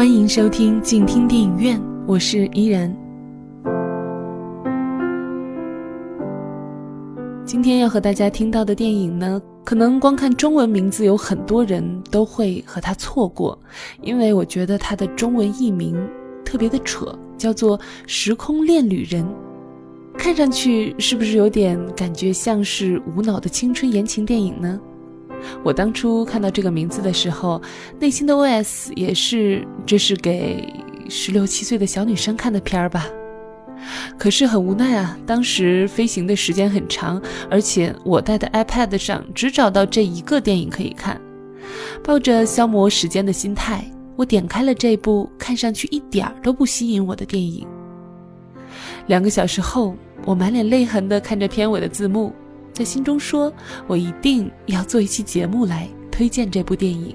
欢迎收听静听电影院，我是依然。今天要和大家听到的电影呢，可能光看中文名字，有很多人都会和它错过，因为我觉得它的中文译名特别的扯，叫做《时空恋旅人》。看上去是不是有点感觉像是无脑的青春言情电影呢？我当初看到这个名字的时候，内心的 OS 也是这是给十六七岁的小女生看的片儿吧。可是很无奈啊，当时飞行的时间很长，而且我带的 iPad 上只找到这一个电影可以看。抱着消磨时间的心态，我点开了这部看上去一点儿都不吸引我的电影。两个小时后。我满脸泪痕地看着片尾的字幕，在心中说：“我一定要做一期节目来推荐这部电影。”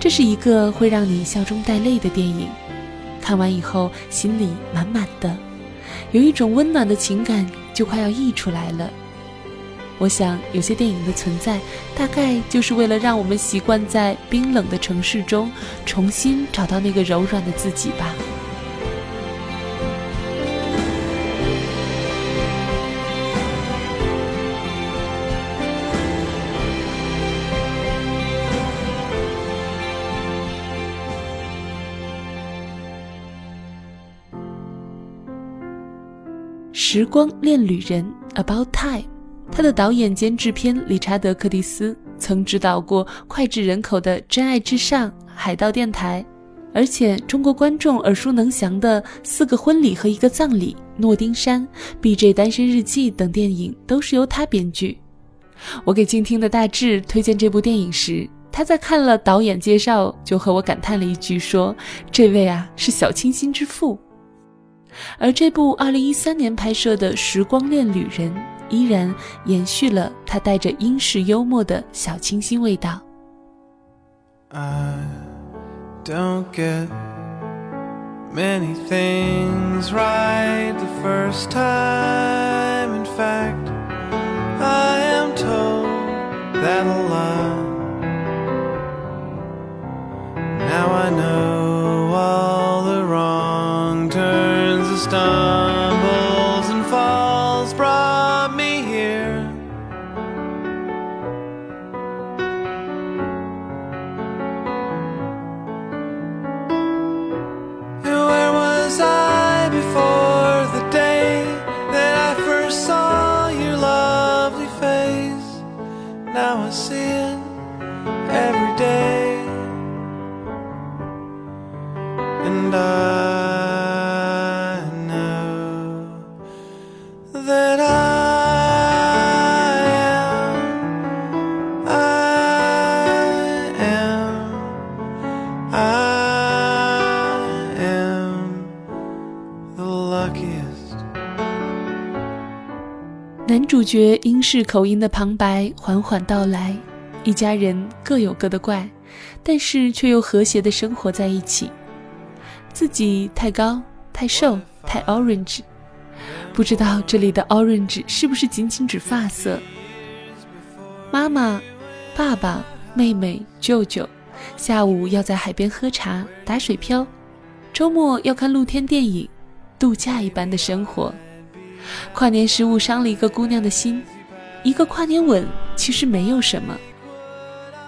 这是一个会让你笑中带泪的电影，看完以后心里满满的。有一种温暖的情感就快要溢出来了。我想，有些电影的存在，大概就是为了让我们习惯在冰冷的城市中，重新找到那个柔软的自己吧。《时光恋旅人》About Time，他的导演兼制片理查德·克蒂斯曾指导过脍炙人口的《真爱至上》《海盗电台》，而且中国观众耳熟能详的《四个婚礼和一个葬礼》《诺丁山》《B.J. 单身日记》等电影都是由他编剧。我给静听的大志推荐这部电影时，他在看了导演介绍就和我感叹了一句，说：“这位啊，是小清新之父。”而这部2013年拍摄的《时光恋旅人》依然延续了他带着英式幽默的小清新味道。I don't get many things right the first time. In fact, I am told that a lot. Now I know all the wrong turns. stumbles 男主角英式口音的旁白缓缓道来，一家人各有各的怪，但是却又和谐的生活在一起。自己太高、太瘦、太 orange，不知道这里的 orange 是不是仅仅指发色。妈妈、爸爸、妹妹、舅舅，下午要在海边喝茶、打水漂，周末要看露天电影。度假一般的生活，跨年时误伤了一个姑娘的心，一个跨年吻其实没有什么。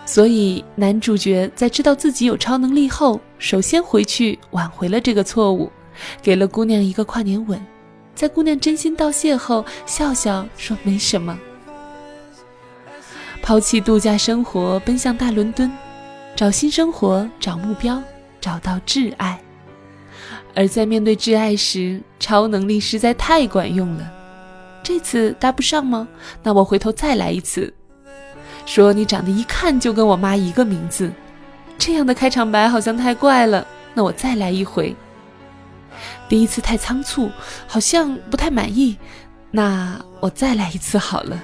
所以男主角在知道自己有超能力后，首先回去挽回了这个错误，给了姑娘一个跨年吻，在姑娘真心道谢后，笑笑说没什么。抛弃度假生活，奔向大伦敦，找新生活，找目标，找到挚爱。而在面对挚爱时，超能力实在太管用了。这次搭不上吗？那我回头再来一次。说你长得一看就跟我妈一个名字，这样的开场白好像太怪了。那我再来一回。第一次太仓促，好像不太满意。那我再来一次好了。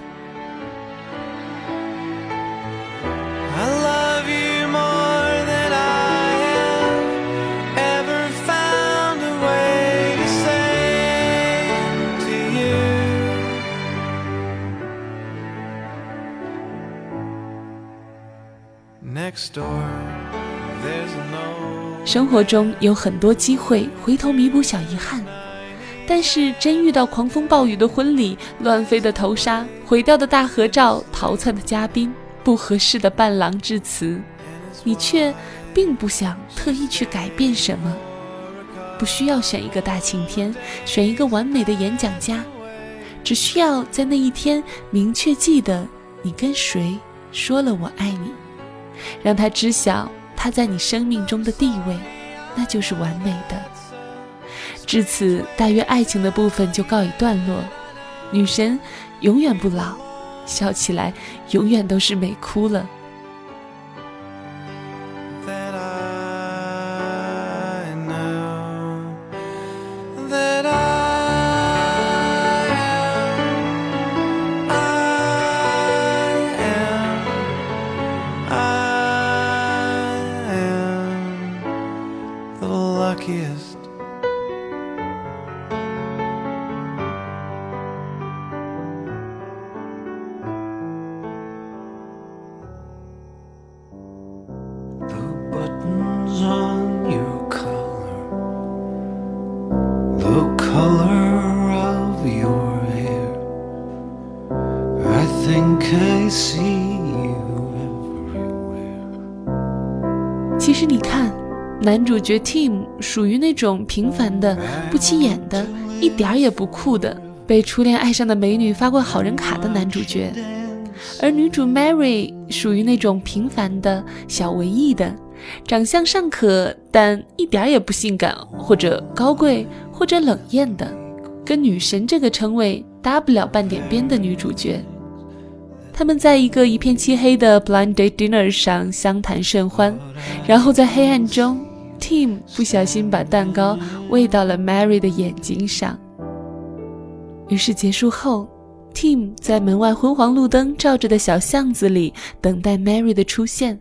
生活中有很多机会回头弥补小遗憾，但是真遇到狂风暴雨的婚礼、乱飞的头纱、毁掉的大合照、逃窜的嘉宾、不合适的伴郎致辞，你却并不想特意去改变什么。不需要选一个大晴天，选一个完美的演讲家，只需要在那一天明确记得你跟谁说了“我爱你”，让他知晓他在你生命中的地位，那就是完美的。至此，大约爱情的部分就告一段落。女神永远不老，笑起来永远都是美哭了。男主角 Tim 属于那种平凡的、不起眼的、一点儿也不酷的，被初恋爱上的美女发过好人卡的男主角；而女主 Mary 属于那种平凡的小文艺的，长相尚可，但一点儿也不性感，或者高贵，或者冷艳的，跟女神这个称谓搭不了半点边的女主角。他们在一个一片漆黑的 blind date dinner 上相谈甚欢，然后在黑暗中，Tim 不小心把蛋糕喂到了 Mary 的眼睛上。于是结束后，Tim 在门外昏黄路灯照着的小巷子里等待 Mary 的出现。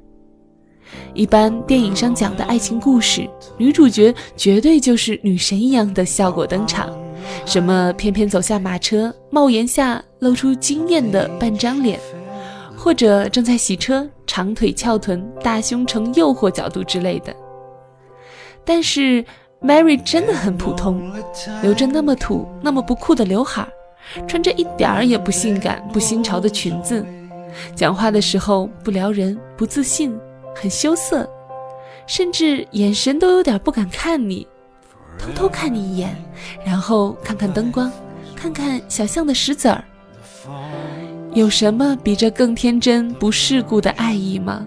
一般电影上讲的爱情故事，女主角绝对就是女神一样的效果登场。什么翩翩走下马车，帽檐下露出惊艳的半张脸，或者正在洗车，长腿翘臀，大胸呈诱惑角度之类的。但是 Mary 真的很普通，留着那么土、那么不酷的刘海，穿着一点儿也不性感、不新潮的裙子，讲话的时候不撩人、不自信，很羞涩，甚至眼神都有点不敢看你。偷偷看你一眼，然后看看灯光，看看小巷的石子儿。有什么比这更天真不世故的爱意吗？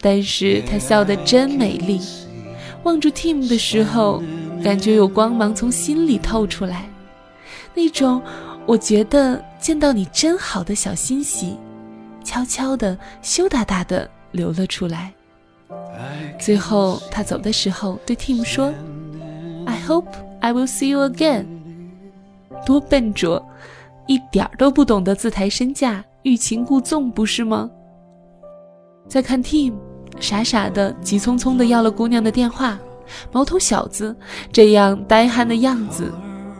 但是她笑得真美丽，望住 Tim 的时候，感觉有光芒从心里透出来，那种我觉得见到你真好的小欣喜，悄悄的、羞答答的流了出来。最后他走的时候对 Tim 说。I hope I will see you again。多笨拙，一点儿都不懂得自抬身价、欲擒故纵，不是吗？再看 Tim，傻傻的、急匆匆的要了姑娘的电话，毛头小子这样呆憨的样子，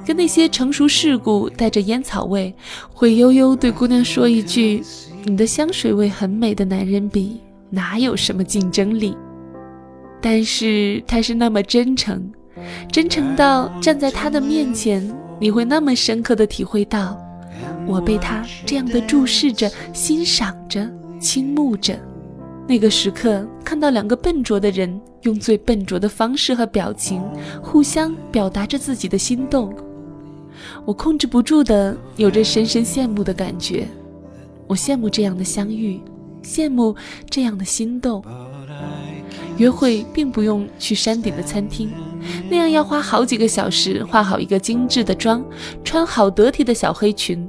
跟那些成熟世故、带着烟草味、会悠悠对姑娘说一句“你的香水味很美”的男人比，哪有什么竞争力？但是他是那么真诚。真诚到站在他的面前，你会那么深刻的体会到，我被他这样的注视着、欣赏着、倾慕着。那个时刻，看到两个笨拙的人用最笨拙的方式和表情，互相表达着自己的心动，我控制不住的有着深深羡慕的感觉。我羡慕这样的相遇，羡慕这样的心动。约会并不用去山顶的餐厅。那样要花好几个小时化好一个精致的妆，穿好得体的小黑裙，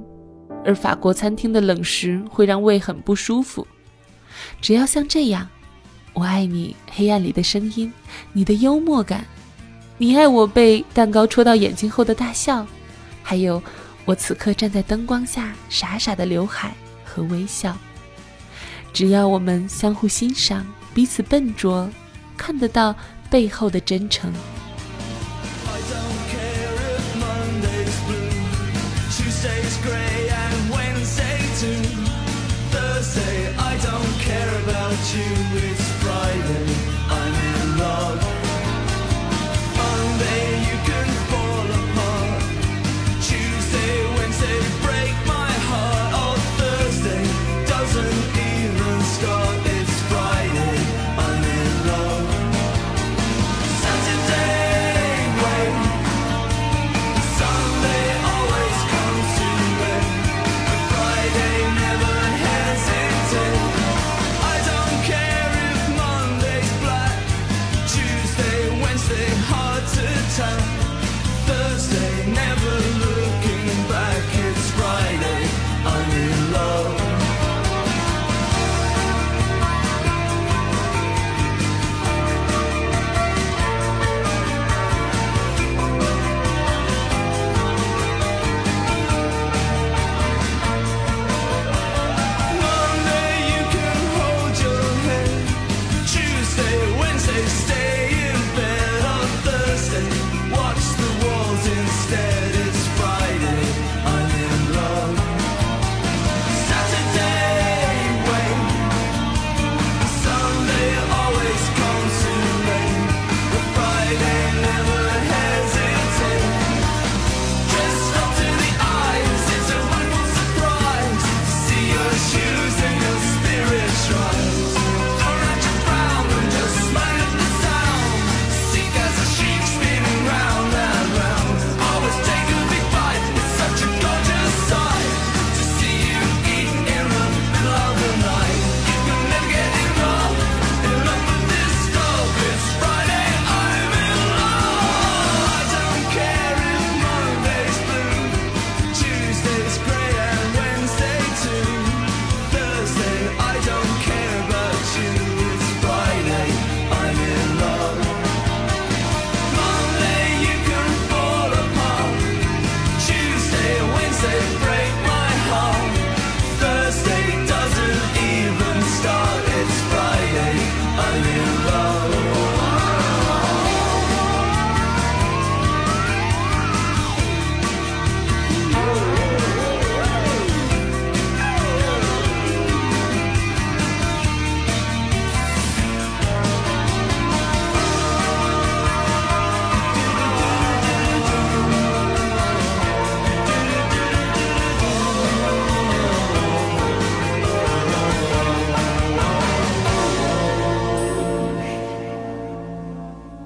而法国餐厅的冷食会让胃很不舒服。只要像这样，我爱你黑暗里的声音，你的幽默感，你爱我被蛋糕戳到眼睛后的大笑，还有我此刻站在灯光下傻傻的刘海和微笑。只要我们相互欣赏，彼此笨拙，看得到背后的真诚。to lose.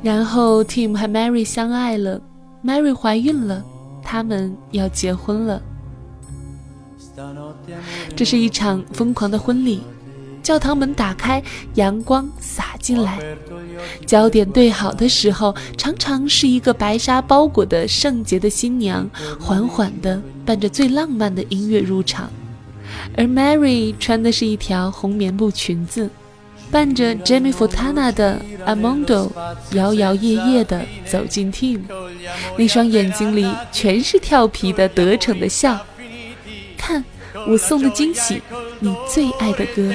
然后 Tim 和 Mary 相爱了，Mary 怀孕了，他们要结婚了。这是一场疯狂的婚礼，教堂门打开，阳光洒进来，焦点对好的时候，常常是一个白纱包裹的圣洁的新娘，缓缓地伴着最浪漫的音乐入场，而 Mary 穿的是一条红棉布裙子。伴着 Jamie Fontana 的 Amondo，摇摇曳曳地走进 Team，那双眼睛里全是调皮的得逞的笑。看，我送的惊喜，你最爱的歌。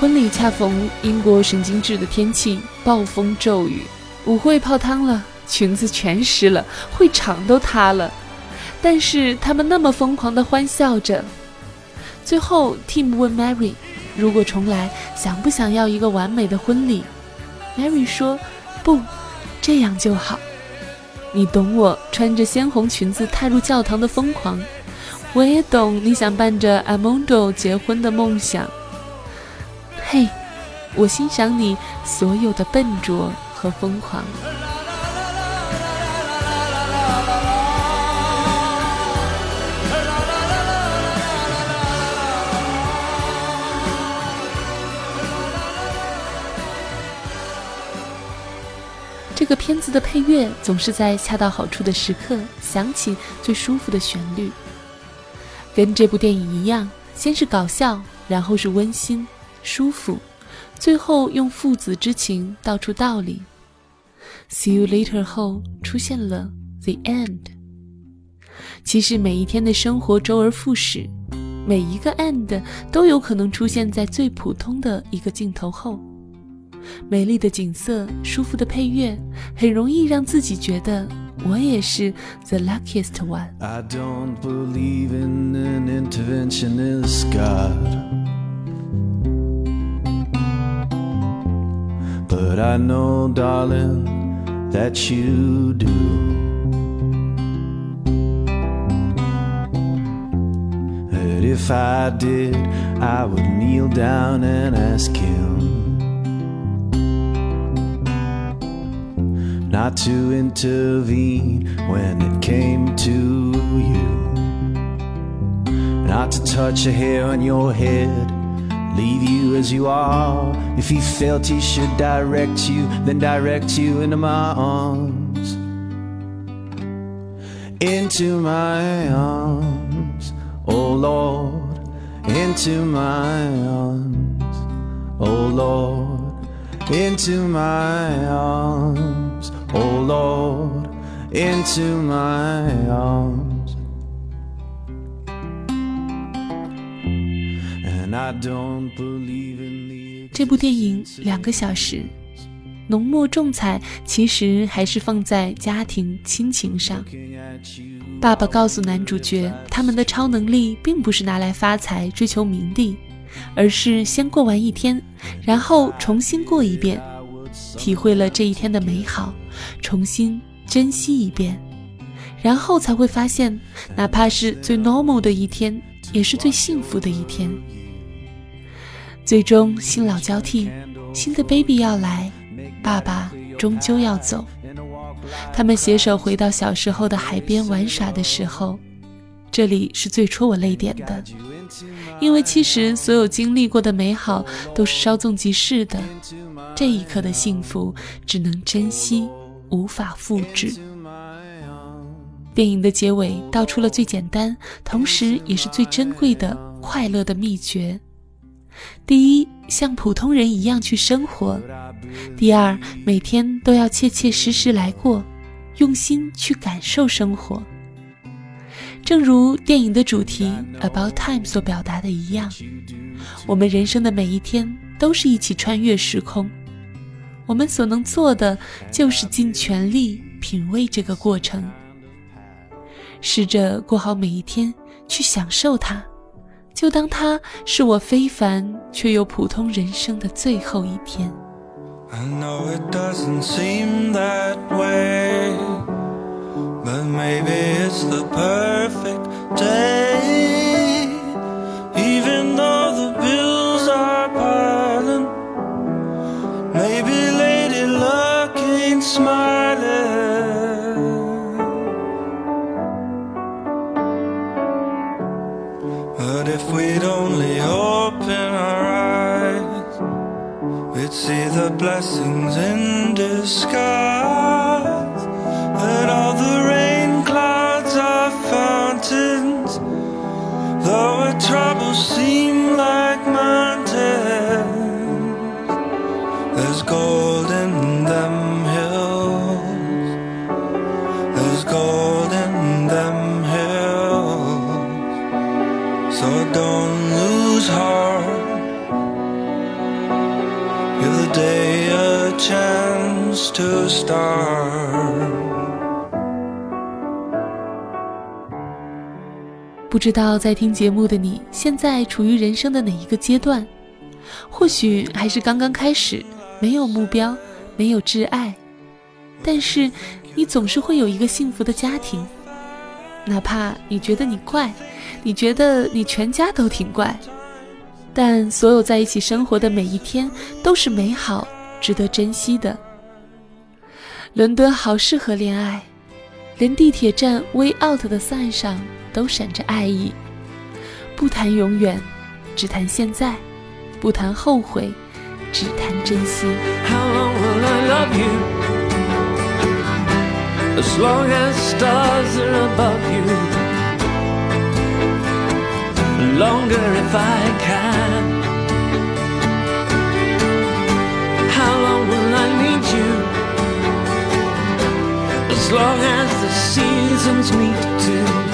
婚礼恰逢英国神经质的天气，暴风骤雨，舞会泡汤了，裙子全湿了，会场都塌了。但是他们那么疯狂地欢笑着。最后，Tim 问 Mary：“ 如果重来，想不想要一个完美的婚礼？”Mary 说：“不，这样就好。你懂我穿着鲜红裙子踏入教堂的疯狂，我也懂你想伴着 Amondo 结婚的梦想。”嘿，我欣赏你所有的笨拙和疯狂。这个片子的配乐总是在恰到好处的时刻响起最舒服的旋律，跟这部电影一样，先是搞笑，然后是温馨。舒服，最后用父子之情道出道理。See you later 后出现了 the end。其实每一天的生活周而复始，每一个 end 都有可能出现在最普通的一个镜头后。美丽的景色，舒服的配乐，很容易让自己觉得我也是 the luckiest one。I don't believe in an interventionist God. But I know, darling, that you do. That if I did, I would kneel down and ask him Not to intervene when it came to you, not to touch a hair on your head leave you as you are. If he felt he should direct you, then direct you into my arms. Into my arms, oh Lord, into my arms, oh Lord, into my arms, oh Lord, into my arms. 这部电影两个小时，浓墨重彩，其实还是放在家庭亲情上。爸爸告诉男主角，他们的超能力并不是拿来发财、追求名利，而是先过完一天，然后重新过一遍，体会了这一天的美好，重新珍惜一遍，然后才会发现，哪怕是最 normal 的一天，也是最幸福的一天。最终，新老交替，新的 baby 要来，爸爸终究要走。他们携手回到小时候的海边玩耍的时候，这里是最戳我泪点的，因为其实所有经历过的美好都是稍纵即逝的，这一刻的幸福只能珍惜，无法复制。电影的结尾道出了最简单，同时也是最珍贵的快乐的秘诀：第一，像普通人一样去生活；第二，每天都要切切实实来过，用心去感受生活。正如电影的主题《About Time》所表达的一样，我们人生的每一天都是一起穿越时空，我们所能做的就是尽全力品味这个过程。试着过好每一天，去享受它，就当它是我非凡却又普通人生的最后一天。I know it see the blessings in disguise. That all the rain clouds are fountains, though our troubles seem star 不知道在听节目的你，现在处于人生的哪一个阶段？或许还是刚刚开始，没有目标，没有挚爱，但是你总是会有一个幸福的家庭。哪怕你觉得你怪，你觉得你全家都挺怪，但所有在一起生活的每一天都是美好、值得珍惜的。伦敦好适合恋爱，连地铁站 Way Out 的 sign 上都闪着爱意。不谈永远，只谈现在；不谈后悔，只谈珍惜。How long will I love you? As long as stars are above you. Longer if I can. As long as the seasons meet to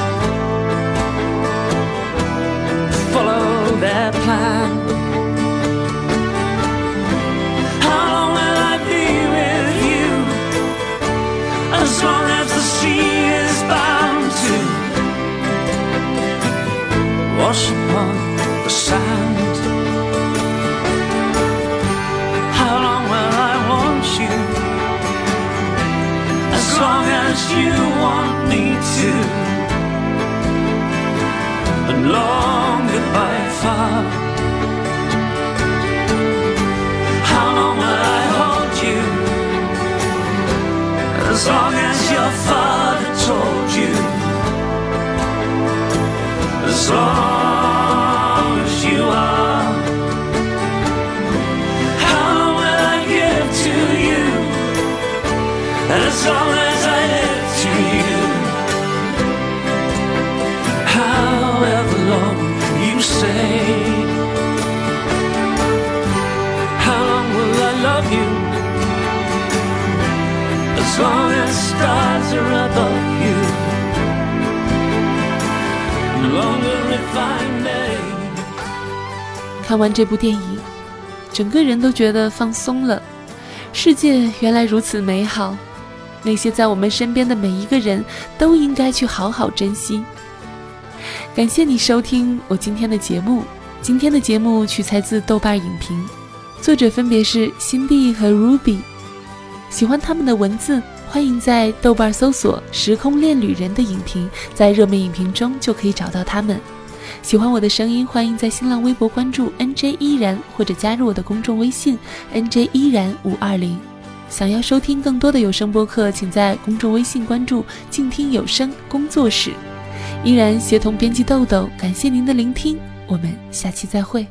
As long as stars are above you. 看完这部电影，整个人都觉得放松了。世界原来如此美好，那些在我们身边的每一个人都应该去好好珍惜。感谢你收听我今天的节目。今天的节目取材自豆瓣影评，作者分别是辛碧和 Ruby。喜欢他们的文字，欢迎在豆瓣搜索“时空恋旅人”的影评，在热门影评中就可以找到他们。喜欢我的声音，欢迎在新浪微博关注 NJ 依然，或者加入我的公众微信 NJ 依然五二零。想要收听更多的有声播客，请在公众微信关注“静听有声工作室”。依然协同编辑豆豆，感谢您的聆听，我们下期再会。